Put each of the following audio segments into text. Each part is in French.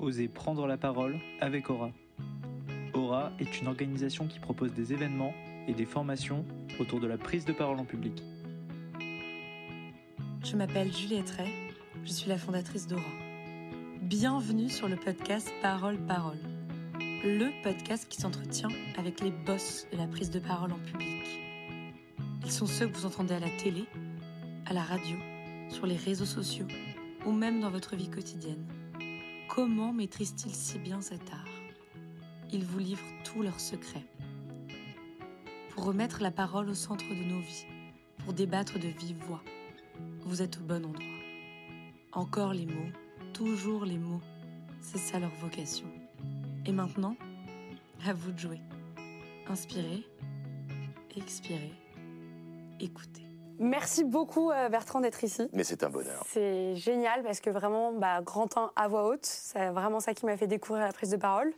Osez prendre la parole avec Aura. Aura est une organisation qui propose des événements et des formations autour de la prise de parole en public. Je m'appelle Juliette Ray, je suis la fondatrice d'Aura. Bienvenue sur le podcast Parole Parole, le podcast qui s'entretient avec les boss de la prise de parole en public. Ils sont ceux que vous entendez à la télé, à la radio, sur les réseaux sociaux ou même dans votre vie quotidienne. Comment maîtrisent-ils si bien cet art? Ils vous livrent tous leurs secrets. Pour remettre la parole au centre de nos vies, pour débattre de vive voix, vous êtes au bon endroit. Encore les mots, toujours les mots, c'est ça leur vocation. Et maintenant, à vous de jouer. Inspirez, expirez, écoutez. Merci beaucoup euh, Bertrand d'être ici. Mais c'est un bonheur. C'est génial parce que vraiment, bah, grand temps à voix haute, c'est vraiment ça qui m'a fait découvrir la prise de parole.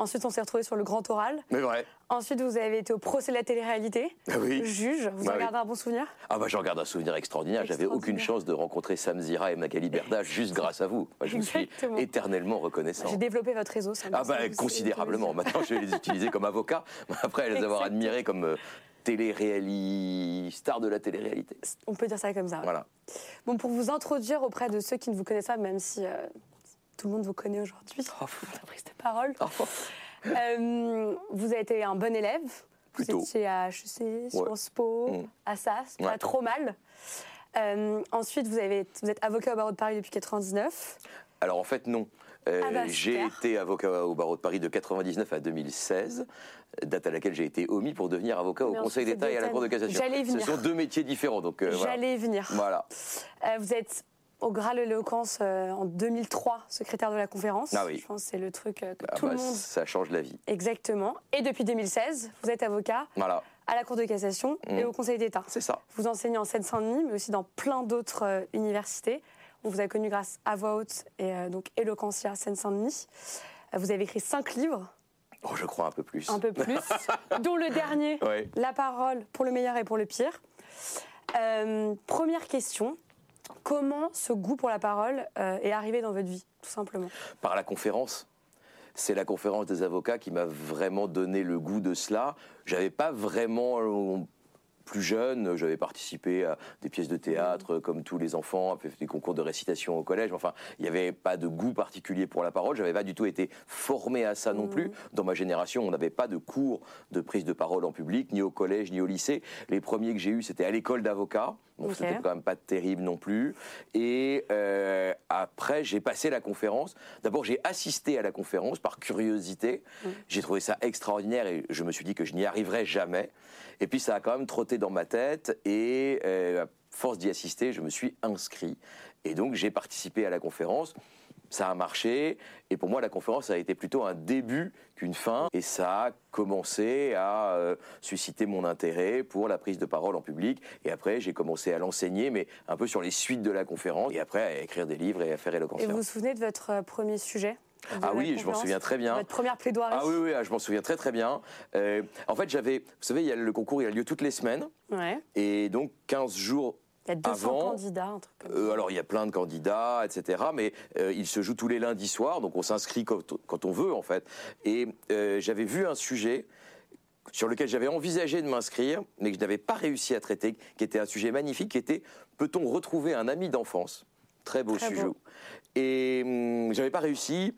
Ensuite, on s'est retrouvés sur le grand oral. Mais vrai. Ensuite, vous avez été au procès de la télé-réalité. Ah oui. Juge, vous Bah en oui. gardez un bon souvenir? Ah bah j'en garde un souvenir extraordinaire. J'avais aucune chance de rencontrer Sam Zira et Magali Berda juste grâce à vous. Moi, je vous suis Exactement. éternellement reconnaissant. J'ai développé votre réseau. ça Ah me- bah considérablement. Maintenant, je vais les utiliser comme avocat. Après les avoir Exactement. admirés comme euh, télé-réali... stars de la télé-réalité. On peut dire ça comme ça. ouais. Voilà. Bon, pour vous introduire auprès de ceux qui ne vous connaissent pas, même si euh, tout le monde vous connaît aujourd'hui, Oh. la prise de parole, Oh, Euh, vous avez été un bon élève. Plutôt. Vous étiez à HEC, Sciences Po, Mm. à SAS, pas Ouais. trop mal. Euh, ensuite, vous, avez, vous êtes avocat au barreau de Paris depuis 99. Alors en fait non. Euh, Ah bah, j'ai été avocat au barreau de Paris de 99 à 2016, date à laquelle j'ai été omis pour devenir avocat au Conseil d'État et à la Cour de cassation. J'allais y Ce venir. sont deux métiers différents, donc euh. J'allais venir. Voilà. Euh, vous êtes au Graal de l'éloquence euh, en 2003, secrétaire de la conférence. Ah oui. Je pense que c'est le truc euh, que Ah tout bah, le monde. Ça change la vie. Exactement. Et depuis 2016, vous êtes avocat Voilà, à la Cour de cassation et Mm. au Conseil d'État. c'est ça. Vous enseignez en Seine-Saint-Denis, mais aussi dans plein d'autres euh, universités. On vous a connu grâce à Voix Haute et euh, donc Eloquentia Seine-Saint-Denis. Euh, vous avez écrit cinq livres, Oh, je crois un peu plus. un peu plus, dont le dernier, Ouais. La parole pour le meilleur et pour le pire. Euh, première question, comment ce goût pour la parole euh, est arrivé dans votre vie, tout simplement? Par la conférence. C'est la conférence des avocats qui m'a vraiment donné le goût de cela. J'avais pas vraiment plus jeune, j'avais participé à des pièces de théâtre comme tous les enfants, des concours de récitation au collège. Enfin, il n'y avait pas de goût particulier pour la parole. J'avais pas du tout été formé à ça non plus. Dans ma génération, on n'avait pas de cours de prise de parole en public, ni au collège, ni au lycée. Les premiers que j'ai eus, c'était à l'école d'avocat. Bon, Ok. c'était quand même pas terrible non plus. Et euh, après, j'ai passé la conférence. D'abord, j'ai assisté à la conférence par curiosité. J'ai trouvé ça extraordinaire et je me suis dit que je n'y arriverais jamais. Et puis, ça a quand même trotté dans ma tête et euh, à force d'y assister, je me suis inscrit. Et donc, j'ai participé à la conférence. Ça a marché et pour moi la conférence a été plutôt un début qu'une fin et ça a commencé à euh, susciter mon intérêt pour la prise de parole en public et après j'ai commencé à l'enseigner mais un peu sur les suites de la conférence et après à écrire des livres et à faire Et éloquence. vous vous souvenez de votre euh, premier sujet? Ah oui, je m'en souviens très bien. Votre première plaidoirie Ah oui, oui, ah, je m'en souviens très très bien. Euh, en fait, j'avais, vous savez, il y a le concours, il a lieu toutes les semaines, Ouais. et donc 15 jours Il y a 200 avant, candidats, un truc comme Euh, alors il y a plein de candidats, etc. Mais euh, il se joue tous les lundis soirs, donc on s'inscrit quand, quand on veut en fait. Et euh, j'avais vu un sujet sur lequel j'avais envisagé de m'inscrire, mais que je n'avais pas réussi à traiter, qui était un sujet magnifique, qui était peut-on retrouver un ami d'enfance? Très beau Très sujet. beau. Et hum, j'avais pas réussi.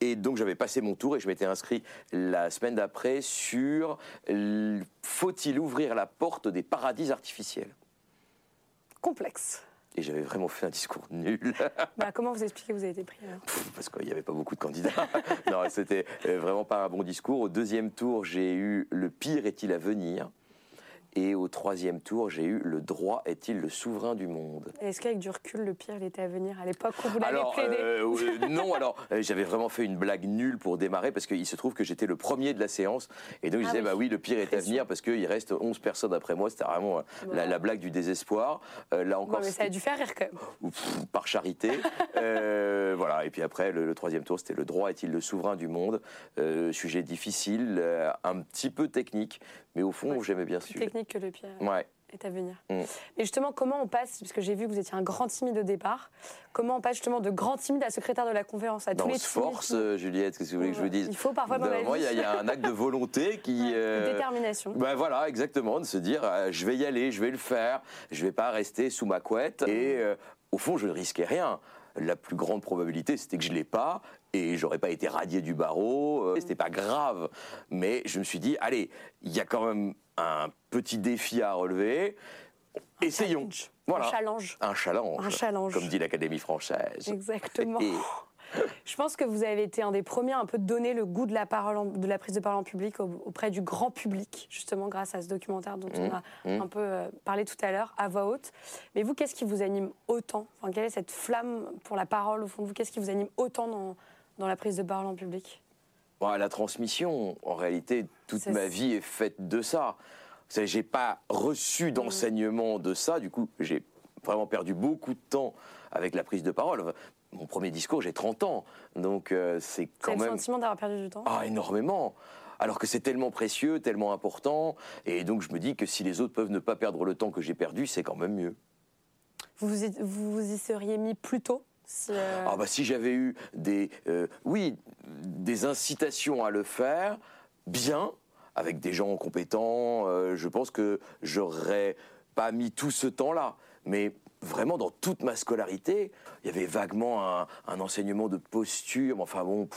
Et donc j'avais passé mon tour et je m'étais inscrit la semaine d'après sur faut-il ouvrir la porte des paradis artificiels? Complexe. Et j'avais vraiment fait un discours nul. Bah, comment vous expliquez que vous avez été pris alors? Parce qu'il n'y avait pas beaucoup de candidats. non, c'était euh, vraiment pas un bon discours. Au deuxième tour, j'ai eu le pire est-il à venir? Et au troisième tour, j'ai eu le droit est-il le souverain du monde? Est-ce qu'avec du recul, le pire, il était à venir à l'époque où vous l'avez plaidé? euh, euh, non, alors euh, j'avais vraiment fait une blague nulle pour démarrer parce qu'il se trouve que j'étais le premier de la séance et donc je Ah disais oui. bah oui le pire est à venir parce qu'il reste 11 personnes après moi, c'était vraiment euh, la, la blague du désespoir. Là Bon, encore, mais ça a dû faire rire quand même. pff, par charité. Voilà. Et puis après, le, le troisième tour, c'était le droit est-il le souverain du monde? Sujet difficile, un petit peu technique, mais au fond, Ouais, j'aimais bien celui technique que le pire. Ouais. est à venir. Mm. Mais justement, comment on passe, parce que j'ai vu que vous étiez un grand timide au départ, comment on passe justement de grand timide à secrétaire de la conférence, à Non, tous les timides force, euh, Juliette, qu'est-ce que vous voulez que je vous dise Il faut parfois dans il y, a- vie. il y a un acte de volonté qui. de euh, détermination. Ben voilà, exactement, de se dire euh, je vais y aller, je vais le faire, je vais pas rester sous ma couette. Et euh, au fond, je ne risquais rien. La plus grande probabilité, c'était que je l'ai pas et j'aurais pas été radié du barreau. c'était pas grave, mais je me suis dit allez, il y a quand même un petit défi à relever. Essayons. Challenge. Voilà. Un challenge. Un challenge. Un challenge. Comme dit l'Académie française. Exactement. Et- Je pense que vous avez été un des premiers à un peu donner le goût de la, parole en- de la prise de parole en public au- auprès du grand public, justement grâce à ce documentaire dont on a mmh. un peu euh, parlé tout à l'heure, à voix haute. Mais vous, qu'est-ce qui vous anime autant? Enfin, Quelle est cette flamme pour la parole au fond de vous? Qu'est-ce qui vous anime autant dans, dans la prise de parole en public? Bon, la transmission, en réalité, toute ma vie est faite de ça. J'ai pas reçu d'enseignement de ça, du coup, j'ai vraiment perdu beaucoup de temps avec la prise de parole. Mon premier discours, j'ai 30 ans, donc euh, c'est quand avez le même sentiment d'avoir perdu du temps ah énormément. Alors que c'est tellement précieux, tellement important, et donc je me dis que si les autres peuvent ne pas perdre le temps que j'ai perdu, c'est quand même mieux. vous, vous y, vous vous y seriez mis plus tôt euh, Ah bah si j'avais eu des, euh, des incitations à le faire, bien, avec des gens compétents, euh, je pense que j'aurais pas mis tout ce temps-là. Mais vraiment, dans toute ma scolarité, il y avait vaguement un, un enseignement de posture. Mais enfin bon,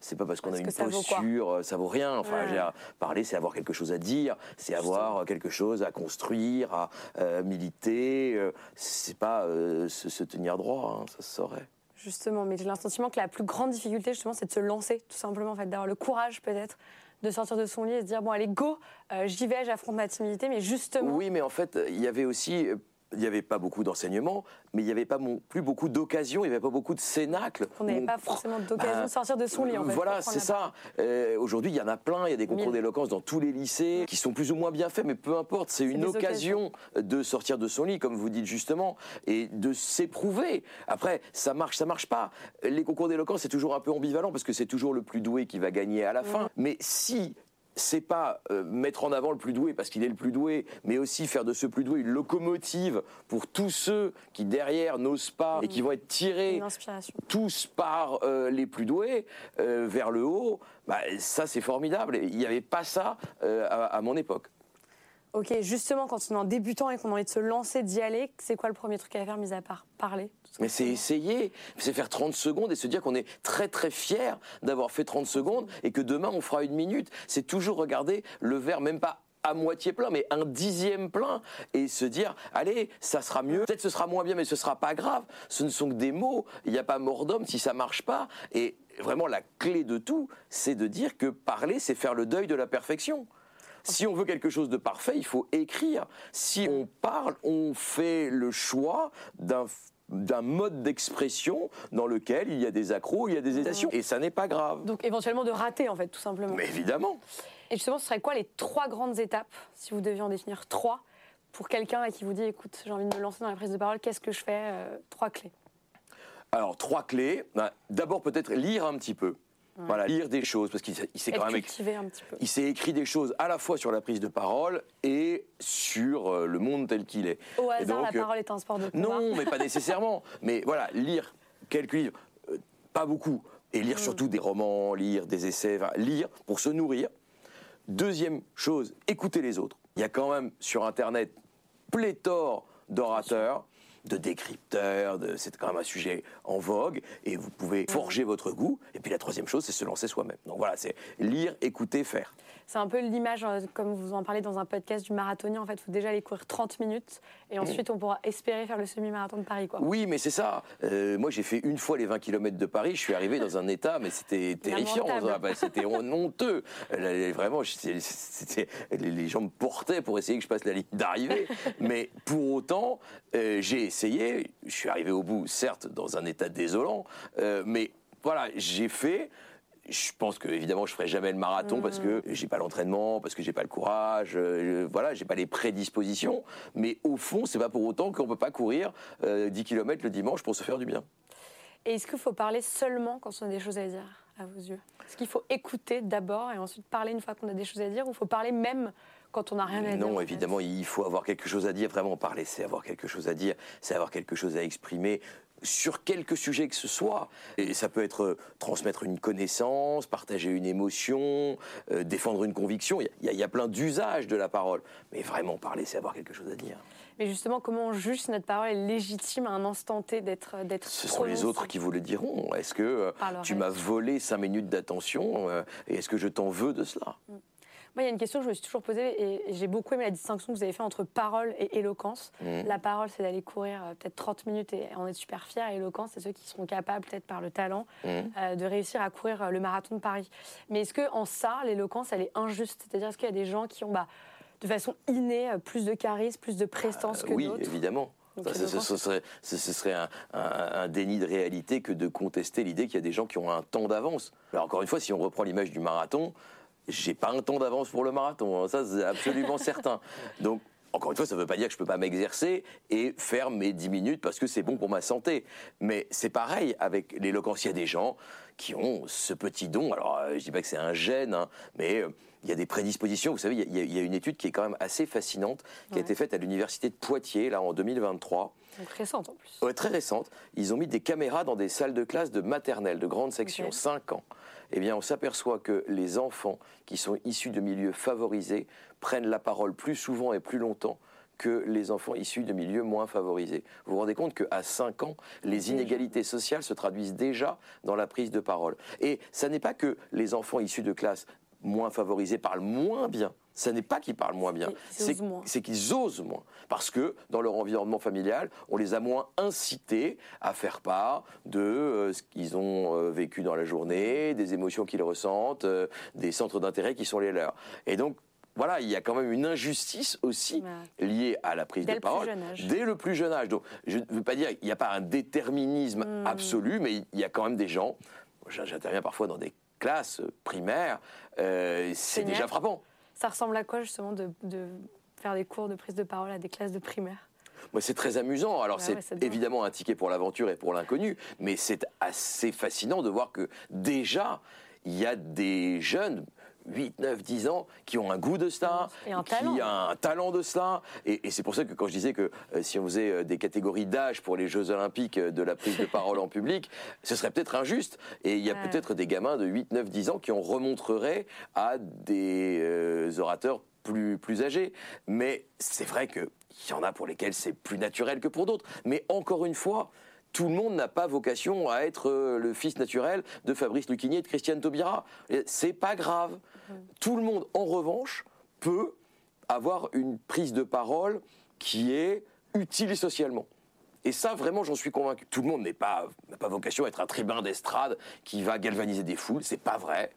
c'est pas parce qu'on a une vaut posture, euh, ça vaut rien. Enfin, Ouais. parler, c'est avoir quelque chose à dire, c'est avoir quelque chose à construire, à euh, militer. euh, c'est pas euh, se, se tenir droit, hein, ça se saurait. Justement, mais j'ai le sentiment que la plus grande difficulté, justement, c'est de se lancer, tout simplement, en fait, d'avoir le courage, peut-être, de sortir de son lit et se dire, bon, allez, go, euh, j'y vais, j'affronte ma timidité, mais justement, Oui, mais en fait, il y avait aussi. Il n'y avait pas beaucoup d'enseignements, mais il n'y avait pas plus beaucoup d'occasions, il n'y avait pas beaucoup de cénacles. on n'avait pas forcément d'occasion bah, de sortir de son lit, en fait. Voilà, c'est ça. Euh, Aujourd'hui, il y en a plein. Il y a des concours d'éloquence dans tous les lycées qui sont plus ou moins bien faits, mais peu importe. C'est une occasion de sortir de son lit, comme vous dites justement, et de s'éprouver. Après, ça marche, ça marche pas. Les concours d'éloquence, c'est toujours un peu ambivalent parce que c'est toujours le plus doué qui va gagner à la fin. Mais si c'est pas euh, mettre en avant le plus doué parce qu'il est le plus doué, mais aussi faire de ce plus doué une locomotive pour tous ceux qui derrière n'osent pas et qui vont être tirés tous par euh, les plus doués euh, vers le haut, bah, ça c'est formidable. Il n'y avait pas ça à, à mon époque. Ok, justement, quand on est en débutant et qu'on a envie de se lancer, d'y aller, c'est quoi le premier truc à faire, mis à part parler? Mais c'est essayer, c'est faire 30 secondes et se dire qu'on est très très fier d'avoir fait 30 secondes et que demain on fera une minute. C'est toujours regarder le verre, même pas à moitié plein, mais un dixième plein, et se dire, allez, ça sera mieux, peut-être ce sera moins bien, mais ce sera pas grave, ce ne sont que des mots, il n'y a pas mort d'homme si ça marche pas, et vraiment la clé de tout, c'est de dire que parler, c'est faire le deuil de la perfection. Si on veut quelque chose de parfait, il faut écrire. Si on parle, on fait le choix d'un d'un mode d'expression dans lequel il y a des accros, il y a des hésitations, et ça n'est pas grave. Donc, éventuellement, de rater, en fait, tout simplement. Mais évidemment. Et justement, ce serait quoi les trois grandes étapes, si vous deviez en définir trois, pour quelqu'un qui vous dit, écoute, j'ai envie de me lancer dans la prise de parole, qu'est-ce que je fais Euh, Trois clés? Alors, trois clés. Ben, D'abord, peut-être lire un petit peu. Voilà, lire des choses, parce qu'il s'est- quand même écrit, cultivé un petit peu. il s'est écrit des choses à la fois sur la prise de parole et sur euh, le monde tel qu'il est. Au Et hasard, donc, la euh, parole est un sport de combat. Non, mais pas nécessairement. mais voilà, lire quelques livres, euh, pas beaucoup. Et lire surtout des romans, lire des essais, enfin, lire pour se nourrir. Deuxième chose, écouter les autres. Il y a quand même sur Internet pléthore d'orateurs, de décrypteurs, de- c'est quand même un sujet en vogue, et vous pouvez forger votre goût. Et puis la troisième chose, c'est se lancer soi-même. Donc voilà, c'est lire, écouter, faire. C'est un peu l'image, euh, comme vous en parlez dans un podcast du marathonien. En fait, il faut déjà aller courir 30 minutes et ensuite on pourra espérer faire le semi-marathon de Paris. Quoi. Oui, mais c'est ça. Euh, moi, j'ai fait une fois les 20 km de Paris. Je suis arrivé dans un état, mais c'était terrifiant. C'était honteux. Vraiment, c'était- les les gens me portaient pour essayer que je passe la ligne d'arrivée. mais pour autant, euh, j'ai essayé. Je suis arrivé au bout, certes, dans un état désolant, euh, mais voilà, j'ai fait. Je pense que évidemment je ferai jamais le marathon parce que j'ai pas l'entraînement, parce que j'ai pas le courage, euh, je- voilà, j'ai pas les prédispositions. Mais au fond, c'est pas pour autant qu'on peut pas courir euh, 10 km le dimanche pour se faire du bien. Et est-ce qu'il faut parler seulement quand on a des choses à dire, à vos yeux? Est-ce qu'il faut écouter d'abord et ensuite parler une fois qu'on a des choses à dire Ou il faut parler même quand on n'a rien à dire. Non, évidemment, il faut avoir quelque chose à dire. Vraiment, parler, c'est avoir quelque chose à dire, c'est avoir quelque chose à exprimer sur quelque sujet que ce soit. Et ça peut être euh, transmettre une connaissance, partager une émotion, euh, défendre une conviction. Il y, a- il y a plein d'usages de la parole. Mais vraiment, parler, c'est avoir quelque chose à dire. Mais justement, comment on juge si notre parole est légitime à un instant T d'être d'être Ce sont les autres qui vous le diront. Est-ce que euh, tu m'as volé cinq minutes d'attention euh, et est-ce que je t'en veux de cela? Moi, il y a une question que je me suis toujours posée et j'ai beaucoup aimé la distinction que vous avez faite entre parole et éloquence. Mhm. La parole, c'est d'aller courir euh, peut-être 30 minutes et en être super fier. Et l'éloquence, c'est ceux qui seront capables, peut-être par le talent, Mhm. euh, de réussir à courir euh, le marathon de Paris. Mais est-ce que en ça, l'éloquence, elle est injuste? C'est-à-dire, est-ce qu'il y a des gens qui ont, bah, de façon innée, plus de charisme, plus de prestance que Euh, Oui, d'autres? évidemment. Donc, Ça, ce, serait, ce- ce serait un, un- un déni de réalité que de contester l'idée qu'il y a des gens qui ont un temps d'avance. Alors encore une fois, si on reprend l'image du marathon, j'ai pas un temps d'avance pour le marathon, hein. ça c'est absolument certain. Donc encore une fois, ça ne veut pas dire que je ne peux pas m'exercer et faire mes 10 minutes parce que c'est bon pour ma santé. Mais c'est pareil avec l'éloquence. Il y a des gens qui ont ce petit don. Alors, euh, je ne dis pas que c'est un gène, hein, mais euh, il y a des prédispositions. Vous savez, il y a- il y, une étude qui est quand même assez fascinante, qui Ouais. a été faite à l'université de Poitiers, là, en 2023. Donc récente en plus. Ouais, très récente. Ils ont mis des caméras dans des salles de classe de maternelle, de grande section, Ok. 5 ans. Eh bien, on s'aperçoit que les enfants qui sont issus de milieux favorisés prennent la parole plus souvent et plus longtemps que les enfants issus de milieux moins favorisés. Vous vous rendez compte qu'à 5 ans, les inégalités sociales se traduisent déjà dans la prise de parole. Et ça n'est pas que les enfants issus de classes moins favorisées parlent moins bien. Ça n'est pas qu'ils parlent moins bien, c'est qu'ils osent moins. Parce que dans leur environnement familial, on les a moins incités à faire part de euh, ce qu'ils ont euh, vécu dans la journée, des émotions qu'ils ressentent, euh, des centres d'intérêt qui sont les leurs. Et donc, voilà, il y a quand même une injustice aussi liée à la prise Dès de parole dès le plus jeune âge. Donc, je ne veux pas dire qu'il n'y a pas un déterminisme Hmm. absolu, mais il y a quand même des gens. J'in- J'interviens parfois dans des classes primaires, euh, c'est déjà frappant. Ça ressemble à quoi justement de, de faire des cours de prise de parole à des classes de primaire? Moi, c'est très amusant. Alors, Ouais, c'est ouais, évidemment un ticket pour l'aventure et pour l'inconnu, mais c'est assez fascinant de voir que déjà, il y a des jeunes. 8, 9, 10 ans, qui ont un goût de cela, Et un qui talent. a un talent de cela. Et, et c'est pour ça que quand je disais que euh, si on faisait euh, des catégories d'âge pour les Jeux Olympiques euh, de la prise de parole en public, ce serait peut-être injuste. Et il y a Ouais. peut-être des gamins de 8, 9, 10 ans qui en remonteraient à des euh, orateurs plus, plus âgés. Mais c'est vrai qu'il y en a pour lesquels c'est plus naturel que pour d'autres. Mais encore une fois, tout le monde n'a pas vocation à être euh, le fils naturel de Fabrice Lucchini et de Christiane Taubira. C'est pas grave. Tout le monde, en revanche, peut avoir une prise de parole qui est utile socialement. Et ça, vraiment, j'en suis convaincu. Tout le monde n'est pas- n'a pas vocation à être un tribun d'estrade qui va galvaniser des foules, c'est pas vrai.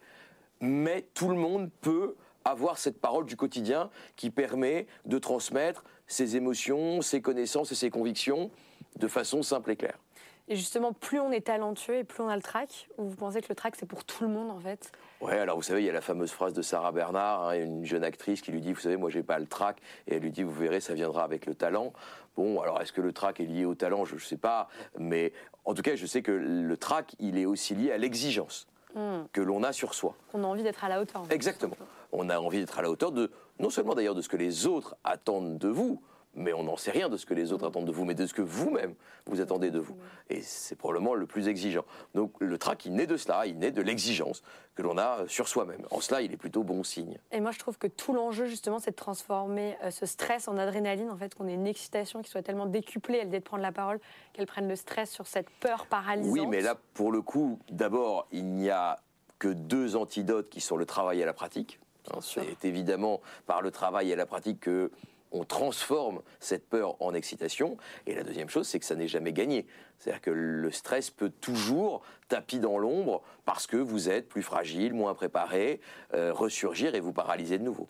Mais tout le monde peut avoir cette parole du quotidien qui permet de transmettre ses émotions, ses connaissances et ses convictions de façon simple et claire. Et justement, plus on est talentueux et plus on a le trac, ou vous pensez que le trac c'est pour tout le monde en fait? Ouais, alors vous savez, il y a la fameuse phrase de Sarah Bernard, hein, une jeune actrice qui lui dit, vous savez, moi j'ai pas le trac, et elle lui dit, vous verrez, ça viendra avec le talent. Bon, alors est-ce que le trac est lié au talent? Je ne sais pas, mais en tout cas, je sais que le trac, il est aussi lié à l'exigence Hmm. que l'on a sur soi. On a envie d'être à la hauteur. en fait. Exactement. On a envie d'être à la hauteur de, non seulement d'ailleurs de ce que les autres attendent de vous, mais on n'en sait rien de ce que les autres attendent de vous, mais de ce que vous-même vous attendez de vous. Et c'est probablement le plus exigeant. Donc le trac, il naît de cela, il naît de l'exigence que l'on a sur soi-même. En cela, il est plutôt bon signe. Et moi, je trouve que tout l'enjeu, justement, c'est de transformer euh, ce stress en adrénaline, en fait, qu'on ait une excitation qui soit tellement décuplée à l'idée de prendre la parole, qu'elle prenne le stress sur cette peur paralysante. Oui, mais là, pour le coup, d'abord, il n'y a que deux antidotes qui sont le travail et la pratique. Hein. C'est évidemment par le travail et la pratique que on transforme cette peur en excitation. Et la deuxième chose, c'est que ça n'est jamais gagné. C'est-à-dire que le stress peut toujours tapis dans l'ombre parce que vous êtes plus fragile, moins préparé, euh, ressurgir et vous paralyser de nouveau.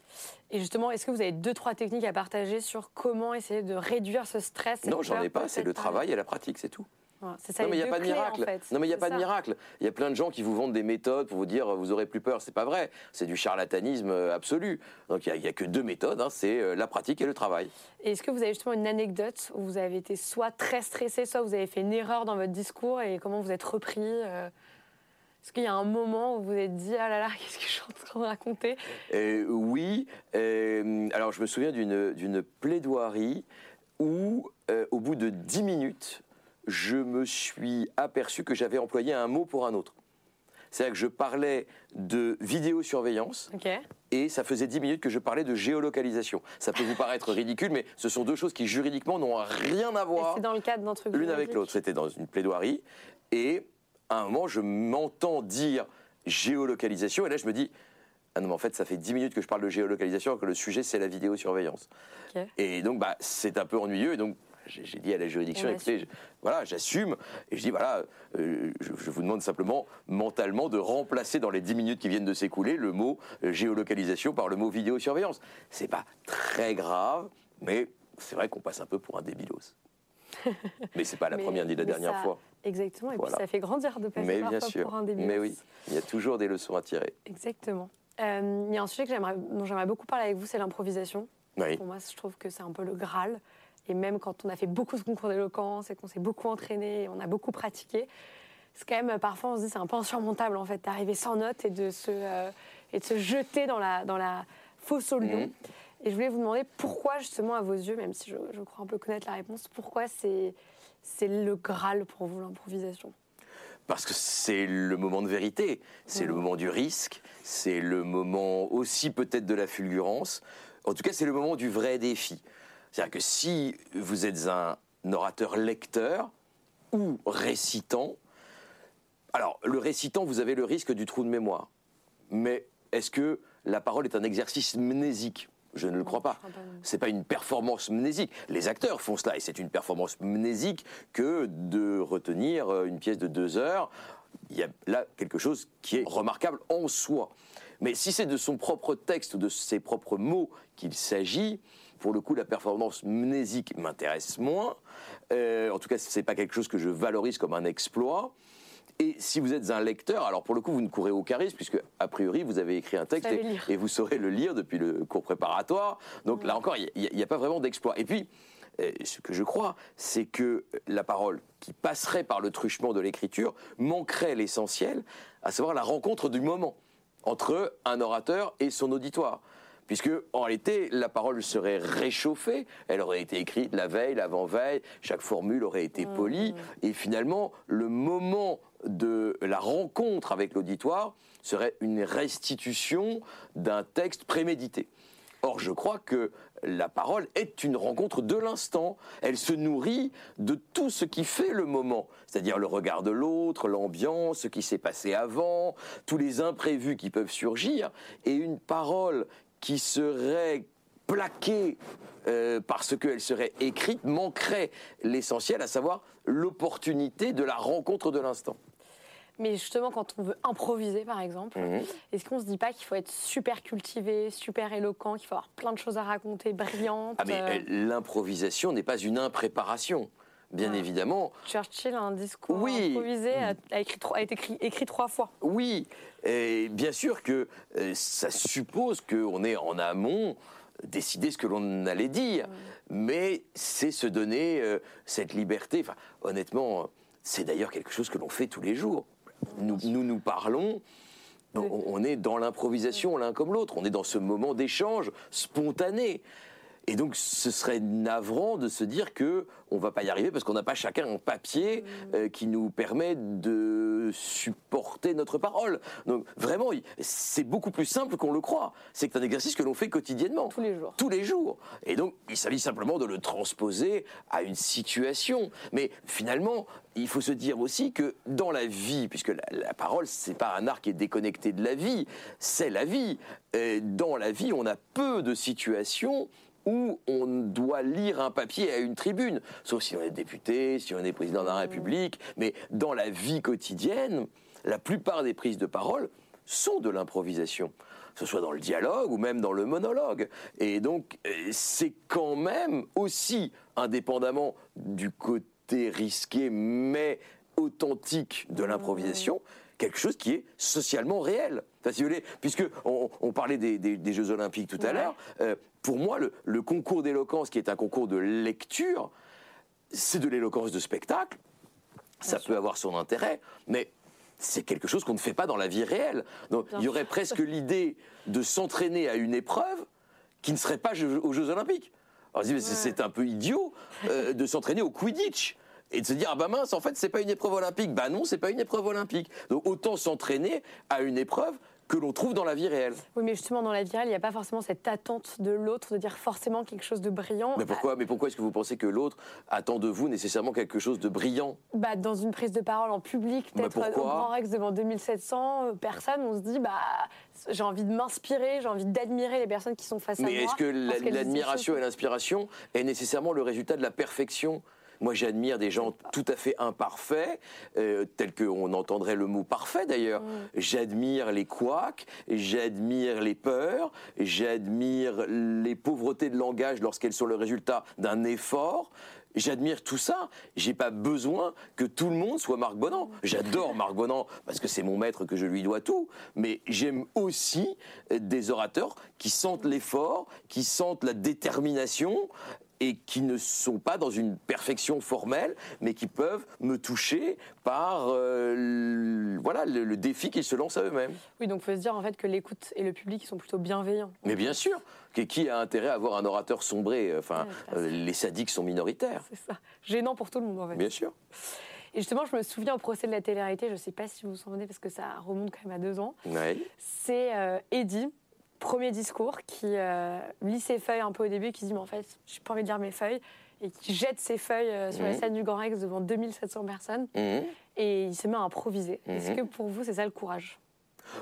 Et justement, est-ce que vous avez deux, trois techniques à partager sur comment essayer de réduire ce stress non, j'en ai pas. C'est le travail et la pratique, c'est tout. C'est ça, non, mais il n'y a pas de miracle. en fait. Non, mais il n'y a pas de miracle. Il y a plein de gens qui vous vendent des méthodes pour vous dire euh, vous aurez plus peur. C'est pas vrai. C'est du charlatanisme euh, absolu. Donc il n'y a, que deux méthodes hein, c'est euh, la pratique et le travail. Est-ce que vous avez justement une anecdote où vous avez été soit très stressé, soit vous avez fait une erreur dans votre discours et comment vous êtes repris euh, Est-ce qu'il y a un moment où vous vous êtes dit ah là là qu'est-ce que je suis en train de raconter? Euh, oui. euh, alors, je me souviens d'une d'une plaidoirie où, euh, au bout de 10 minutes, je me suis aperçu que j'avais employé un mot pour un autre. C'est-à-dire que je parlais de vidéosurveillance et ça faisait 10 minutes que je parlais de géolocalisation. Ça peut vous paraître ridicule, mais ce sont deux choses qui juridiquement n'ont rien à voir dans le cadre d'un truc. l'une avec l'autre. C'était dans une plaidoirie. Et à un moment, je m'entends dire géolocalisation. Et là, je me dis, ah non, mais en fait, ça fait 10 minutes que je parle de géolocalisation, alors que le sujet, c'est la vidéosurveillance. Et donc, bah, c'est un peu ennuyeux. Et donc, j'ai dit à la juridiction, On écoutez, je- voilà, j'assume. Et je dis, voilà, euh, je, je vous demande simplement, mentalement, de remplacer dans les 10 minutes qui viennent de s'écouler le mot euh, géolocalisation par le mot vidéosurveillance. C'est pas très grave, mais c'est vrai qu'on passe un peu pour un débilos. mais c'est pas la Mais- première ni la dernière ça- fois. Exactement. Et Voilà. puis ça fait grandir de passer Mais bien sûr. pour un début. Mais oui, il y a toujours des leçons à tirer. Exactement. Euh, il y a un sujet que dont j'aimerais beaucoup parler avec vous, c'est l'improvisation. Oui. Pour moi, je trouve que c'est un peu le Graal. Et même quand on a fait beaucoup de concours d'éloquence et qu'on s'est beaucoup entraîné, on a beaucoup pratiqué, c'est quand même parfois on se dit c'est un peu insurmontable en fait d'arriver sans notes et de se euh, et de se jeter dans la dans la fosse au lion. Mhm. Et je voulais vous demander pourquoi justement à vos yeux, même si je, je crois un peu connaître la réponse, pourquoi c'est c'est le Graal pour vous l'improvisation? Parce que c'est le moment de vérité, c'est le Mhm. moment du risque, c'est le moment aussi peut-être de la fulgurance. En tout cas, c'est le moment du vrai défi. C'est-à-dire que si vous êtes un orateur lecteur ou récitant, alors le récitant, vous avez le risque du trou de mémoire. Mais est-ce que la parole est un exercice mnésique? Je ne le crois pas. C'est pas une performance mnésique. Les acteurs font cela et c'est une performance mnésique que de retenir euh, une pièce de deux heures. Il y a là quelque chose qui est remarquable en soi. Mais si c'est de son propre texte ou de ses propres mots qu'il s'agit, pour le coup, la performance mnésique m'intéresse moins. Euh, en tout cas, c'est pas quelque chose que je valorise comme un exploit. Et si vous êtes un lecteur, alors pour le coup, vous ne courez aucun risque, puisque a priori, vous avez écrit un texte et, vous saurez le lire depuis le cours préparatoire. Donc là encore, il n'y a, pas vraiment d'exploit. Et puis, euh, ce que je crois, c'est que la parole qui passerait par le truchement de l'écriture manquerait l'essentiel, à savoir la rencontre du moment entre un orateur et son auditoire. Puisque, en réalité, la parole serait réchauffée, elle aurait été écrite la veille, l'avant-veille, chaque formule aurait été polie, et finalement, le moment de la rencontre avec l'auditoire serait une restitution d'un texte prémédité. Or, je crois que la parole est une rencontre de l'instant. Elle se nourrit de tout ce qui fait le moment, c'est-à-dire le regard de l'autre, l'ambiance, ce qui s'est passé avant, tous les imprévus qui peuvent surgir. Et une parole qui serait plaquée euh, parce qu'elle serait écrite manquerait l'essentiel, à savoir l'opportunité de la rencontre de l'instant. Mais justement, quand on veut improviser, par exemple, Mhm. est-ce qu'on se dit pas qu'il faut être super cultivé, super éloquent, qu'il faut avoir plein de choses à raconter, brillantes Ah mais euh, euh, l'improvisation n'est pas une impréparation. Bien évidemment, Churchill, un discours Oui. improvisé, a, a écrit, a été écrit, écrit trois fois. Oui, et bien sûr que euh, ça suppose qu'on est en amont décider ce que l'on allait dire, mais c'est se donner euh, cette liberté. Enfin, honnêtement, c'est d'ailleurs quelque chose que l'on fait tous les jours. Nous nous, nous parlons. On, on est dans l'improvisation l'un comme l'autre, on est dans ce moment d'échange spontané. Et donc, ce serait navrant de se dire que on va pas y arriver parce qu'on n'a pas chacun un papier euh, qui nous permet de supporter notre parole. Donc, vraiment, c'est beaucoup plus simple qu'on le croit. C'est un exercice que l'on fait quotidiennement. Tous les jours. Tous les jours. Et donc, il s'agit simplement de le transposer à une situation. Mais finalement, il faut se dire aussi que dans la vie, puisque la, la parole, c'est pas un art qui est déconnecté de la vie, c'est la vie. Et dans la vie, on a peu de situations où on doit lire un papier à une tribune, sauf si on est député, si on est président de la République, mais dans la vie quotidienne, la plupart des prises de parole sont de l'improvisation, que ce soit dans le dialogue ou même dans le monologue. Et donc, euh, c'est quand même aussi, indépendamment du côté risqué mais authentique de l'improvisation, quelque chose qui est socialement réel. Enfin, si vous voulez, puisque on, on parlait des, des- des Jeux Olympiques tout à Ouais. l'heure, euh, pour moi, le, le concours d'éloquence, qui est un concours de lecture, c'est de l'éloquence de spectacle. Ça peut avoir son intérêt, mais c'est quelque chose qu'on ne fait pas dans la vie réelle. Donc il y aurait presque l'idée de s'entraîner à une épreuve qui ne serait pas aux Jeux Olympiques. Alors, c'est un peu idiot euh, de s'entraîner au Quidditch et de se dire ah bah mince en fait c'est pas une épreuve olympique. Bah non c'est pas une épreuve olympique. Donc autant s'entraîner à une épreuve que l'on trouve dans la vie réelle. Oui, mais justement, dans la vie réelle, il n'y a pas forcément cette attente de l'autre de dire forcément quelque chose de brillant. Mais pourquoi, mais pourquoi est-ce que vous pensez que l'autre attend de vous nécessairement quelque chose de brillant? Bah, dans une prise de parole en public, peut-être euh, au Grand Rex devant 2700 euh, personnes, on se dit bah j'ai envie de m'inspirer, j'ai envie d'admirer les personnes qui sont face à moi. Mais est-ce que l'admiration et l'inspiration est nécessairement le résultat de la perfection? Moi, j'admire des gens tout à fait imparfaits, euh, tels qu'on entendrait le mot parfait d'ailleurs. Mm. J'admire les couacs, j'admire les peurs, j'admire les pauvretés de langage lorsqu'elles sont le résultat d'un effort. J'admire tout ça. J'ai pas besoin que tout le monde soit Marc Bonan. J'adore Marc Bonan parce que c'est mon maître que je lui dois tout. Mais j'aime aussi euh, des orateurs qui sentent l'effort, qui sentent la détermination et qui ne sont pas dans une perfection formelle, mais qui peuvent me toucher par euh, le- voilà le, le défi qu'ils se lancent à eux-mêmes. Oui, donc il faut se dire en fait que l'écoute et le public ils sont plutôt bienveillants. Mais bien sûr, qui- qui a intérêt à avoir un orateur sombré Enfin, Ouais, tout à euh, les sadiques sont minoritaires. C'est ça. Gênant pour tout le monde en fait. Bien sûr. Et justement, je me souviens au procès de la télé-réalité, je ne sais pas si vous vous souvenez parce que ça remonte quand même à deux ans. Ouais. C'est euh, Eddie, premier discours, qui euh, lit ses feuilles un peu au début, qui se dit Mais en fait, j'ai pas envie de lire mes feuilles. Et qui jette ses feuilles euh, sur la Mhm. scène du Grand Rex devant 2700 personnes. Mhm. Et il se met à improviser. Est-ce Mhm. que pour vous, c'est ça le courage?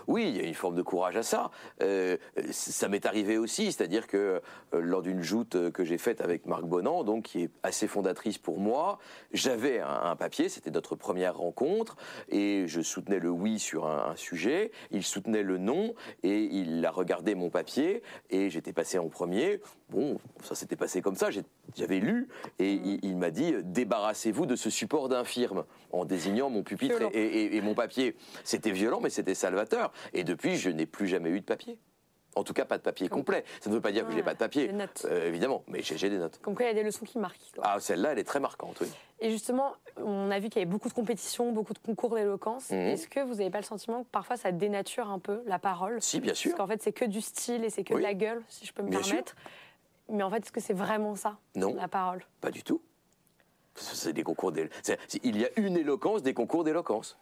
Oui, il y a une forme de courage à ça. Euh, ça m'est arrivé aussi, c'est-à-dire que euh, lors d'une joute euh, que j'ai faite avec Marc Bonan, donc qui est assez fondatrice pour moi, j'avais un, papier, c'était notre première rencontre, et je soutenais le oui sur un sujet, il soutenait le non, et il a regardé mon papier, et j'étais passé en premier. Bon, ça s'était passé comme ça, j'avais lu, et il, il m'a dit débarrassez-vous de ce support d'infirme, en désignant mon pupitre et, et- et mon papier. C'était violent, mais c'était salvateur. Et depuis, je n'ai plus jamais eu de papier. En tout cas, pas de papier complet. Ça ne veut pas dire que je n'ai Ouais, pas de papier. des notes. Euh, évidemment, mais j'ai des notes. Comme quoi, il y a des leçons qui marquent. quoi. Ah, celle-là, elle est très marquante, oui. Et justement, on a vu qu'il y avait beaucoup de compétitions, beaucoup de concours d'éloquence. Mhm. Est-ce que vous n'avez pas le sentiment que parfois ça dénature un peu la parole? Si, bien sûr. Parce qu'en fait, c'est que du style et c'est que Oui. de la gueule, si je peux me Bien sûr. Mais en fait, est-ce que c'est vraiment ça, Non, la parole? Pas du tout. C'est des concours Il y a une éloquence des concours d'éloquence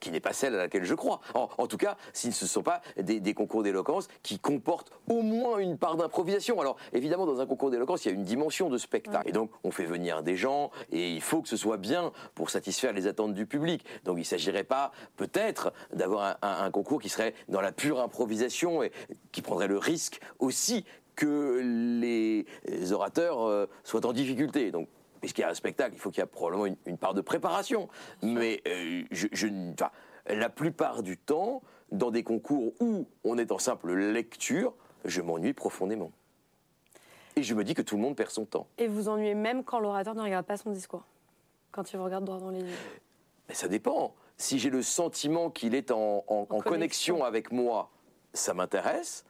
qui n'est pas celle à laquelle je crois. En, en tout cas, si ce ne sont pas des, des concours d'éloquence qui comportent au moins une part d'improvisation. Alors, évidemment, dans un concours d'éloquence, il y a une dimension de spectacle. Et donc, on fait venir des gens, et il faut que ce soit bien pour satisfaire les attentes du public. Donc, il ne s'agirait pas, peut-être, d'avoir un, un- un concours qui serait dans la pure improvisation et qui prendrait le risque aussi que les orateurs euh, soient en difficulté. Donc, puisqu'il y a un spectacle, il faut qu'il y ait probablement une, une part de préparation. Mais euh, je, je n- enfin, la plupart du temps, dans des concours où on est en simple lecture, je m'ennuie profondément. Et je me dis que tout le monde perd son temps. Et vous ennuyez même quand l'orateur ne regarde pas son discours Quand il vous regarde droit dans les yeux Mais ça dépend. Si j'ai le sentiment qu'il est en, en- en connexion. connexion. avec moi, ça m'intéresse.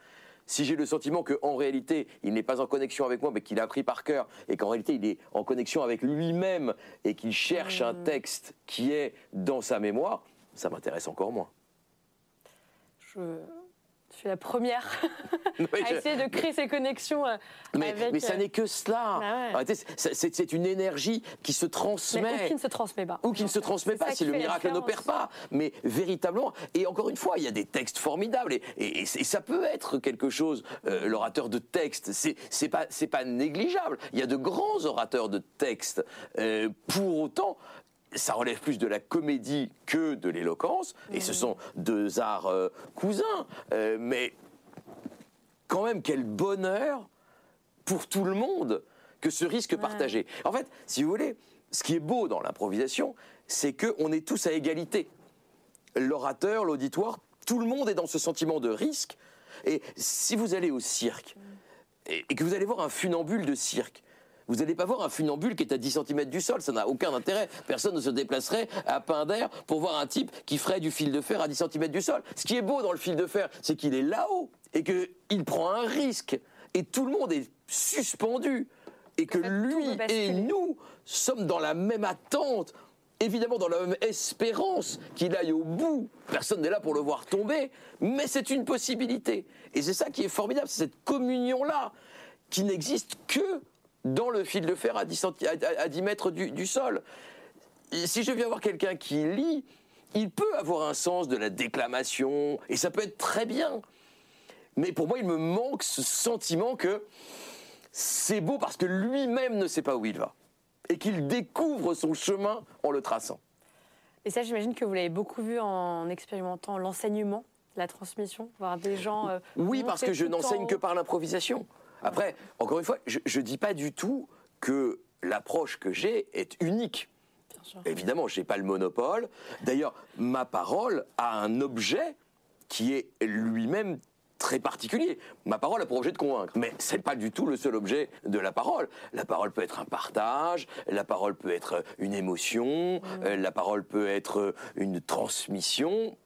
Si j'ai le sentiment qu'en réalité, il n'est pas en connexion avec moi, mais qu'il a appris par cœur, et qu'en réalité, il est en connexion avec lui-même, et qu'il cherche un texte qui est dans sa mémoire, ça m'intéresse encore moins. je... je suis la première à essayer de créer ces connexions euh, mais, avec... mais ça euh, n'est que cela. Bah ouais. Réalité, c'est- une énergie qui se mais transmet. ou qui ne se transmet pas. ou qui ne se transmet C'est pas ça si le miracle n'opère pas. Mais véritablement, et encore une fois, il y a des textes formidables et, et- et c'est- ça peut être quelque chose. euh, L'orateur de texte, c'est pas pas négligeable. Il y a de grands orateurs de texte. Euh, pour autant. Ça relève plus de la comédie que de l'éloquence, et ce sont deux arts euh, cousins. Euh, mais quand même, quel bonheur pour tout le monde que ce risque partagé. En fait, si vous voulez, ce qui est beau dans l'improvisation, c'est qu'on est tous à égalité. L'orateur, l'auditoire, tout le monde est dans ce sentiment de risque. Et si vous allez au cirque et, et que vous allez voir un funambule de cirque, vous n'allez pas voir un funambule qui est à 10 cm du sol, ça n'a aucun intérêt. Personne ne se déplacerait à pain d'air pour voir un type qui ferait du fil de fer à 10 cm du sol. Ce qui est beau dans le fil de fer, c'est qu'il est là-haut et qu'il prend un risque. Et tout le monde est suspendu. Et que lui et nous sommes dans la même attente. évidemment dans la même espérance qu'il aille au bout. Personne n'est là pour le voir tomber, mais c'est une possibilité. Et c'est ça qui est formidable, c'est cette communion-là qui n'existe que dans le fil de fer à 10, à 10 mètres du, du sol. Si je viens voir quelqu'un qui lit, il peut avoir un sens de la déclamation, et ça peut être très bien. Mais pour moi, il me manque ce sentiment que c'est beau parce que lui-même ne sait pas où il va et qu'il découvre son chemin en le traçant. Et ça, j'imagine que vous l'avez beaucoup vu en expérimentant l'enseignement, la transmission, voir des gens. Euh, oui, parce que je n'enseigne que par l'improvisation. Après, encore une fois, je ne dis pas du tout que l'approche que j'ai est unique. Évidemment, je n'ai pas le monopole. D'ailleurs, ma parole a un objet qui est lui-même très particulier. Ma parole a pour objet de convaincre, mais ce n'est pas du tout le seul objet de la parole. La parole peut être un partage, la parole peut être une émotion, mmh. euh, la parole peut être une transmission.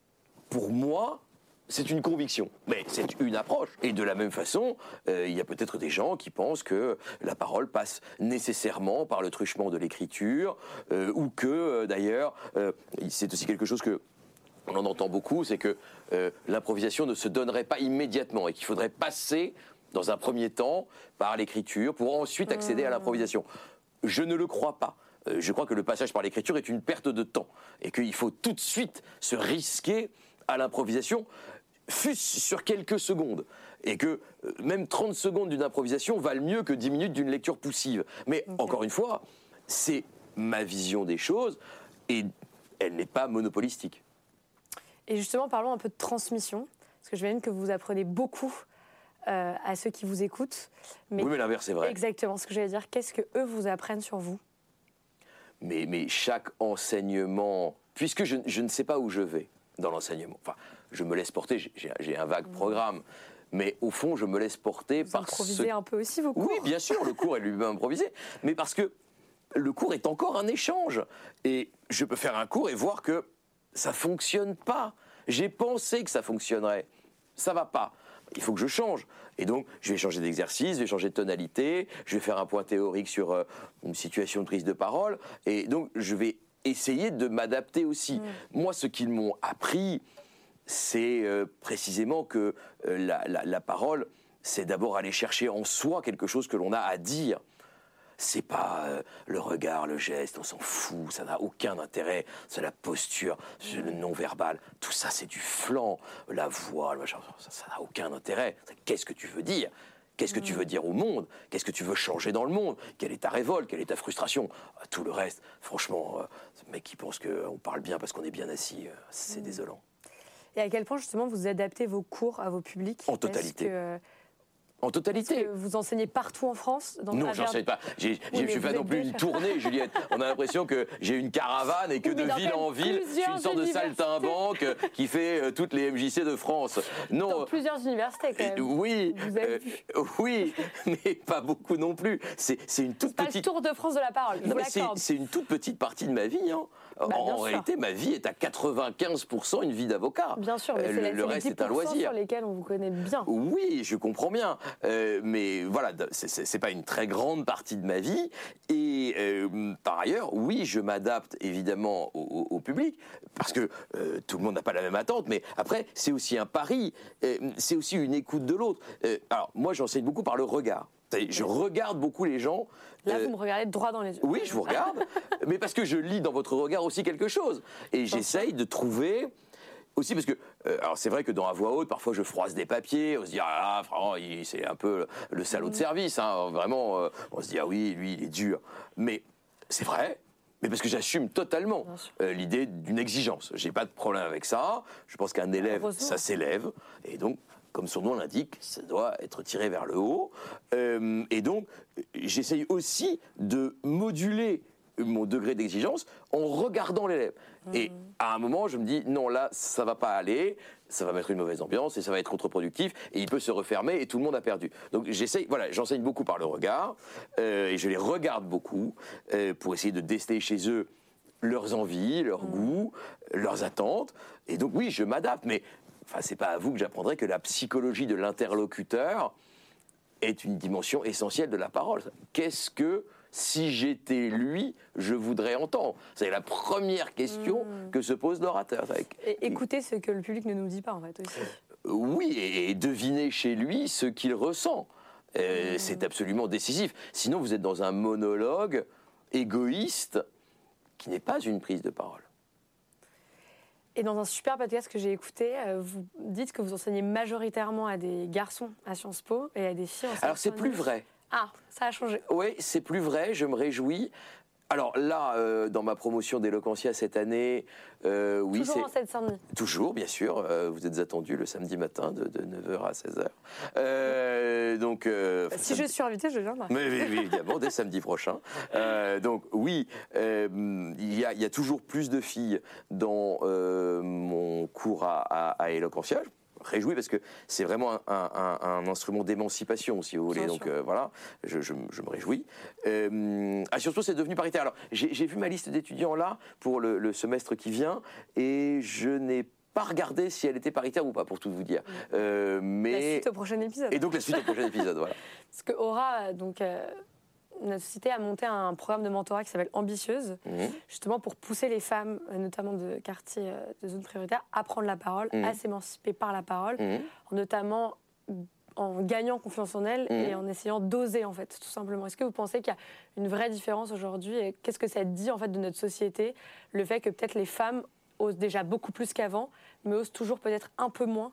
Pour moi, c'est une conviction, mais c'est une approche. Et de la même façon, euh, il y a peut-être des gens qui pensent que la parole passe nécessairement par le truchement de l'écriture, euh, ou que d'ailleurs, c'est aussi quelque chose que on en entend beaucoup, c'est que euh, l'improvisation ne se donnerait pas immédiatement et qu'il faudrait passer dans un premier temps par l'écriture pour ensuite accéder à mmh. l'improvisation. Je ne le crois pas. Euh, je crois que le passage par l'écriture est une perte de temps et qu'il faut tout de suite se risquer à l'improvisation, fût sur quelques secondes et que euh, même 30 secondes d'une improvisation valent mieux que 10 minutes d'une lecture poussive. Mais encore une fois, c'est ma vision des choses et elle n'est pas monopolistique. Et justement, parlons un peu de transmission, parce que je viens que vous apprenez beaucoup euh, à ceux qui vous écoutent. Mais oui, mais l'inverse, c'est vrai. Exactement, ce que j'allais dire. Qu'est-ce que eux vous apprennent sur vous? Mais, mais chaque enseignement, puisque je, je, ne sais pas où je vais dans l'enseignement, enfin, je me laisse porter, j'ai un vague mmh. programme, mais au fond, je me laisse porter vous par. Improvisez un peu aussi vos cours Oui, bien sûr, le cours est lui-même improvisé, mais parce que le cours est encore un échange. Et je peux faire un cours et voir que ça fonctionne pas. J'ai pensé que ça fonctionnerait. Ça va pas. Il faut que je change. Et donc, je vais changer d'exercice, je vais changer de tonalité, je vais faire un point théorique sur euh, une situation de prise de parole. Et donc, je vais essayer de m'adapter aussi. Mm. Moi, ce qu'ils m'ont appris, c'est euh, précisément que euh, la parole, c'est d'abord aller chercher en soi quelque chose que l'on a à dire. C'est pas euh, le regard, le geste, on s'en fout, ça n'a aucun intérêt, c'est la posture, le non-verbal, tout ça c'est du flanc, la voix, ça n'a aucun intérêt. Qu'est-ce que tu veux dire? Qu'est-ce que tu veux dire au monde? Qu'est-ce que tu veux changer dans le monde? Quelle est ta révolte? Quelle est ta frustration? Tout le reste, franchement, ce mec qui pense qu'on parle bien parce qu'on est bien assis, c'est désolant. Et à quel point justement vous adaptez vos cours à vos publics En totalité. En totalité. vous enseignez partout en France dans Non, j'enseigne pas. Je ne suis pas non plus une tournée, Juliette. On a l'impression que j'ai une caravane et que de ville en ville, je suis une sorte de saltimbanque qui fait euh, toutes les MJC de France. Non. Dans plusieurs universités, quand même. Oui, euh, oui, mais pas beaucoup non plus. C'est une toute petite. Pas le tour de France de la parole. C'est une toute petite partie de ma vie. Hein. Bah, en réalité, ma vie est à 95% une vie d'avocat. Bien sûr, mais euh, le, reste est un loisir. sur lesquels on vous connaît bien. Oui, je comprends bien. Euh, mais voilà, c'est pas une très grande partie de ma vie. Et euh, par ailleurs, oui, je m'adapte évidemment au, public parce que tout le monde n'a pas la même attente. Mais après, c'est aussi un pari. c'est aussi une écoute de l'autre. alors, moi, j'enseigne beaucoup par le regard. Je regarde beaucoup les gens. Là, vous me regardez droit dans les yeux. Oui, je vous regarde, mais parce que je lis dans votre regard aussi quelque chose. Et j'essaye de trouver aussi parce que, euh, alors c'est vrai que dans la voix haute, parfois je froisse des papiers, on se dit ah, c'est un peu le salaud de mm. service, hein, vraiment, euh, on se dit ah oui, lui il est dur. Mais c'est vrai, mais parce que j'assume totalement euh, l'idée d'une exigence. J'ai pas de problème avec ça. Je pense qu'un élève, ça s'élève, et donc comme son nom l'indique, ça doit être tiré vers le haut. Euh, et donc, j'essaye aussi de moduler mon degré d'exigence en regardant l'élève. Et mmh. à un moment, je me dis, non, là, ça va pas aller, ça va mettre une mauvaise ambiance et ça va être contre-productif et il peut se refermer et tout le monde a perdu. Donc j'essaye, voilà, j'enseigne beaucoup par le regard euh, et je les regarde beaucoup euh, pour essayer de déceler chez eux leurs envies, leurs mmh. goûts, leurs attentes. Et donc oui, je m'adapte, mais enfin, c'est pas à vous que j'apprendrai que la psychologie de l'interlocuteur est une dimension essentielle de la parole. Qu'est-ce que si j'étais lui, je voudrais entendre? C'est la première question Mm. que se pose l'orateur. Écouter ce que le public ne nous dit pas, en fait, aussi. Oui, et, et deviner chez lui ce qu'il ressent. Euh, C'est absolument décisif. Sinon, vous êtes dans un monologue égoïste qui n'est pas une prise de parole. Et dans un super podcast que j'ai écouté, euh, vous dites que vous enseignez majoritairement à des garçons à Sciences Po et à des filles en Alors, c'est plus vrai. Ah, ça a changé. Oui, c'est plus vrai, je me réjouis. Alors là, euh, dans ma promotion d'Eloquentia cette année, euh, oui, Toujours en Seine-Saint-Denis. toujours, bien sûr. euh, vous êtes attendu le samedi matin de, 9h à 16h. Euh, donc, Bah, si je suis invitée, je viendrai. mais oui, oui, évidemment, dès samedi prochain. Donc oui, il y, a- il y a toujours plus de filles dans mon cours à, à, à Eloquentia. Réjouis parce que c'est vraiment un, un- un- un instrument d'émancipation, si vous voulez. Bien Donc euh, voilà, je, je- je me réjouis. Euh, à Sciences Po, c'est devenu paritaire. Alors j'ai vu ma liste d'étudiants là pour le, le semestre qui vient et je n'ai pas regardé si elle était paritaire ou pas, pour tout vous dire. Euh, La mais suite au prochain épisode. et donc la suite au prochain épisode, voilà. Parce que Aura, euh, donc, euh, notre société a monté un programme de mentorat qui s'appelle Ambitieuse, Mhm. justement pour pousser les femmes, euh, notamment de quartiers euh, de zones prioritaires, à prendre la parole, Mhm. à s'émanciper par la parole, Mhm. notamment en gagnant confiance en elles et en essayant d'oser en fait tout simplement. Est-ce que vous pensez qu'il y a une vraie différence aujourd'hui et qu'est-ce que ça dit en fait de notre société le fait que peut-être les femmes osent déjà beaucoup plus qu'avant mais osent toujours peut-être un peu moins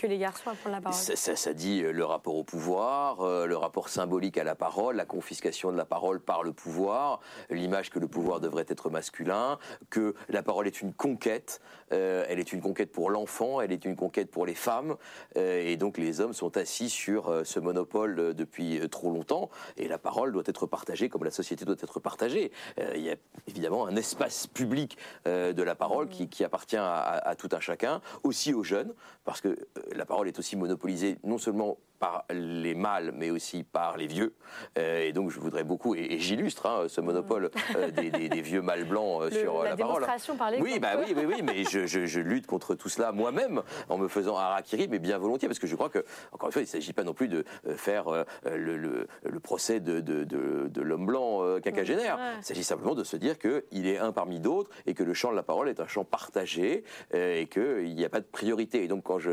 que les garçons à prendre la parole Ça, ça- ça dit euh, le rapport au pouvoir, euh, le rapport symbolique à la parole, la confiscation de la parole par le pouvoir, l'image que le pouvoir devrait être masculin, que la parole est une conquête, euh, elle est une conquête pour l'enfant, elle est une conquête pour les femmes, euh, et donc les hommes sont assis sur ce monopole depuis trop longtemps, et la parole doit être partagée comme la société doit être partagée. Il y a évidemment un espace public de la parole qui, qui appartient à, à- à tout un chacun, aussi aux jeunes, parce que la parole est aussi monopolisée non seulement par les mâles, mais aussi par les vieux. Euh, et donc, je voudrais beaucoup, et, et j'illustre hein, ce monopole euh, des, des- des vieux mâles blancs euh, Le- sur la, la, parole. par les Oui, bah oui, oui, oui, mais je, je- je lutte contre tout cela moi-même en me faisant harakiri, mais bien volontiers, parce que je crois que, encore une fois, il ne s'agit pas non plus de faire le, le- le procès de, de- de- de l'homme blanc quinquagénaire. Ouais. Il s'agit simplement de se dire qu'il est un parmi d'autres et que le champ de la parole est un champ partagé et qu'il n'y a pas de priorité. Et donc, quand je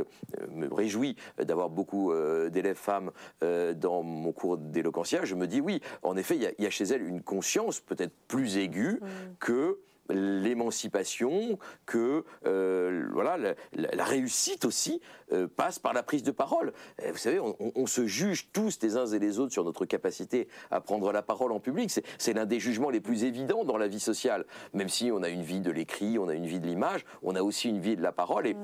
me réjouis d'avoir beaucoup d'élèves femmes euh, dans mon cours d'éloquentia, je me dis oui, en effet, il y a- il y, a chez elles une conscience peut-être plus aiguë que l'émancipation, que euh, voilà, la, la- la réussite aussi euh, passe par la prise de parole. Vous savez, on, on- on se juge tous les uns et les autres sur notre capacité à prendre la parole en public. C'est- l'un des jugements les plus évidents dans la vie sociale. Même si on a une vie de l'écrit, on a une vie de l'image, on a aussi une vie de la parole. Et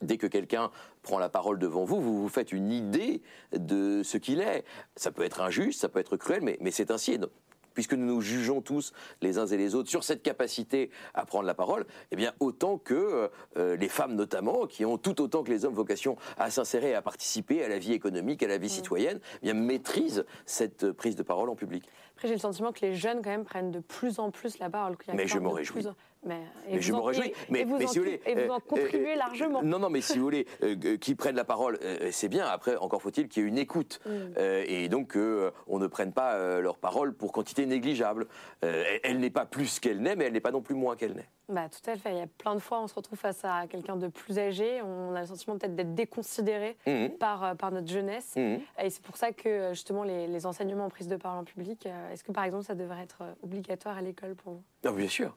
Dès que quelqu'un prend la parole devant vous, vous vous faites une idée de ce qu'il est. Ça peut être injuste, ça peut être cruel, mais, mais c'est ainsi. Et donc, Puisque nous nous jugeons tous les uns et les autres sur cette capacité à prendre la parole, eh bien autant que euh, les femmes notamment, qui ont tout autant que les hommes vocation à s'insérer, et à participer à la vie économique, à la vie citoyenne, eh bien maîtrisent cette prise de parole en public. Après, j'ai le sentiment que les jeunes, quand même, prennent de plus en plus la parole. Mais je m'en réjouis. plus Mais, et Mais vous je m'en réjouis. Mais, et vous mais en, si vous voulez, et vous en euh, contribuez euh, largement. Non, non, mais si vous voulez, euh, qu'ils prennent la parole, euh, c'est bien. Après, encore faut-il qu'il y ait une écoute. Mm. Et donc, on ne prenne pas leur parole pour quantité négligeable. Elle- elle n'est pas plus qu'elle n'est, mais elle n'est pas non plus moins qu'elle n'est. Bah, tout à fait. Il y a plein de fois, on se retrouve face à quelqu'un de plus âgé. On a le sentiment peut-être d'être déconsidéré Mhm. par, par notre jeunesse. Mhm. Et c'est pour ça que, justement, les, les enseignements en prise de parole en public, est-ce que, par exemple, ça devrait être obligatoire à l'école pour vous? Ah, bien sûr.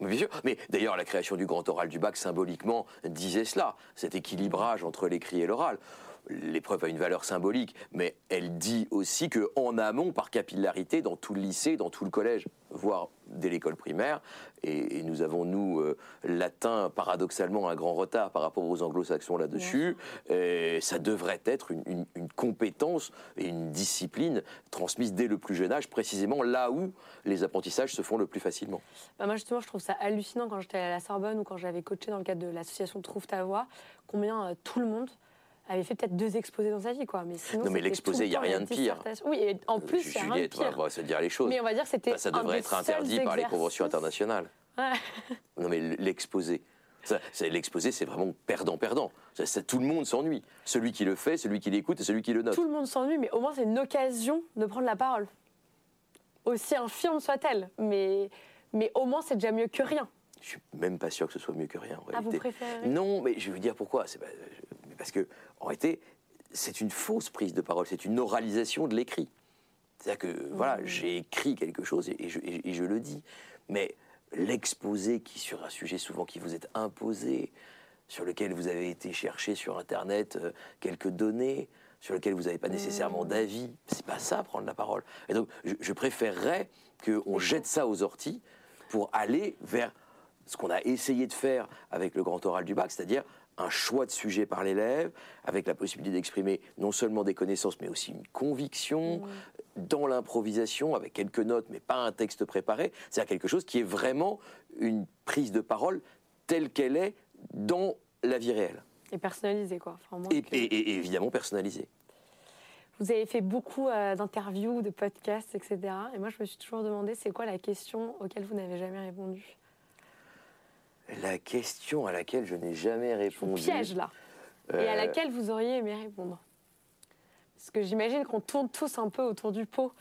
Mais d'ailleurs, la création du grand oral du bac, symboliquement, disait cela. Cet équilibrage entre l'écrit et l'oral. L'épreuve a une valeur symbolique, mais elle dit aussi que en amont, par capillarité, dans tout le lycée, dans tout le collège, voire dès l'école primaire, et, et nous avons, nous, euh, latin, paradoxalement, un grand retard par rapport aux anglo-saxons là-dessus, et ça devrait être une, une- une compétence et une discipline transmise dès le plus jeune âge, précisément là où les apprentissages se font le plus facilement. Bah, moi, justement, je trouve ça hallucinant quand j'étais à la Sorbonne ou quand j'avais coaché dans le cadre de l'association Trouve ta voix, combien euh, tout le monde avait fait peut-être deux exposés dans sa vie, quoi. Mais sinon, Non, mais l'exposé, il y a rien de pire. Oui, et en plus, il y a rien de pire. se dire les choses. Mais on va dire c'était. Ça, devrait être interdit par les conventions internationales. Ouais. Non, mais l'exposé. C'est- L'exposé, c'est vraiment perdant-perdant. Tout le monde s'ennuie. Celui qui le fait, celui qui l'écoute et celui qui le note. Tout le monde s'ennuie, mais au moins, c'est une occasion de prendre la parole. aussi infirme soit-elle. Mais, mais au moins, c'est déjà mieux que rien. Je suis même pas sûr que ce soit mieux que rien en Ah, vous préférez? Non, mais je vais vous dire pourquoi? C'est mais parce que, en réalité, c'est une fausse prise de parole, c'est une oralisation de l'écrit. C'est-à-dire que, voilà, j'ai écrit quelque chose et, et je, et- et je le dis. Mais l'exposé qui sur un sujet souvent qui vous est imposé, sur lequel vous avez été chercher sur Internet euh, quelques données, sur lequel vous n'avez pas nécessairement d'avis, c'est pas ça prendre la parole. Et donc, je, je préférerais qu'on jette ça aux orties pour aller vers ce qu'on a essayé de faire avec le grand oral du bac, c'est-à-dire un choix de sujet par l'élève, avec la possibilité d'exprimer non seulement des connaissances, mais aussi une conviction, dans l'improvisation, avec quelques notes, mais pas un texte préparé. C'est-à-dire quelque chose qui est vraiment une prise de parole telle qu'elle est dans la vie réelle. Et personnalisé, quoi. Enfin, au moins Et, que- et- et évidemment personnalisée. Vous avez fait beaucoup euh, d'interviews, de podcasts, etc. Et moi, je me suis toujours demandé, c'est quoi la question auquel vous n'avez jamais répondu? La question à laquelle je n'ai jamais répondu. piège, là. Et à euh, laquelle vous auriez aimé répondre Parce que j'imagine qu'on tourne tous un peu autour du pot.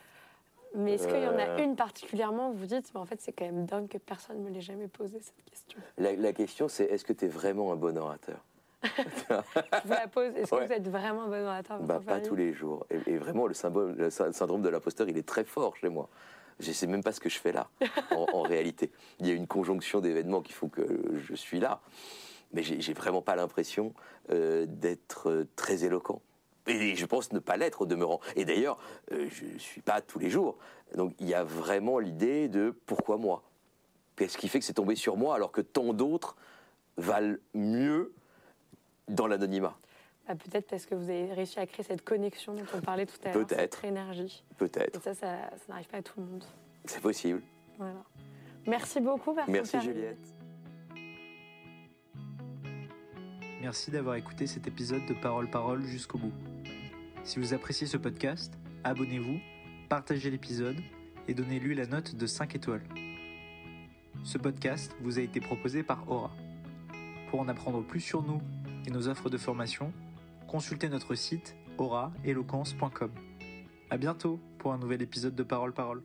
Mais est-ce qu'il y en a Euh. une particulièrement où vous dites, mais en fait, c'est quand même dingue que personne ne me l'ait jamais posé cette question la, la question, c'est est-ce que tu es vraiment un bon orateur? Je vous la pose. Est-ce Ouais. que vous êtes vraiment un bon orateur Bah, pas tous les jours. Et, et vraiment, le, symbole, le sy- syndrome de l'imposteur, il est très fort chez moi. Je sais même pas ce que je fais là, en, en réalité. Il y a une conjonction d'événements qui font que je suis là. Mais j'ai j'ai vraiment pas l'impression euh, d'être euh, très éloquent. Et je pense ne pas l'être au demeurant. Et d'ailleurs, euh, je ne suis pas tous les jours. Donc il y a vraiment l'idée de pourquoi moi? Qu'est-ce qui fait que c'est tombé sur moi alors que tant d'autres valent mieux dans l'anonymat? Bah, Peut-être parce que vous avez réussi à créer cette connexion dont on parlait tout à l'heure. Peut-être. Cette énergie. Peut-être. Et ça, ça, ça n'arrive pas à tout le monde. C'est possible. Voilà. Merci beaucoup, Bertrand Merci. Juliette. Merci d'avoir écouté cet épisode de Parole Parole jusqu'au bout. Si vous appréciez ce podcast, abonnez-vous, partagez l'épisode et donnez-lui la note de 5 étoiles. Ce podcast vous a été proposé par Aura. Pour en apprendre plus sur nous et nos offres de formation, consultez notre site auraeloquence.com. À bientôt pour un nouvel épisode de Parole Parole.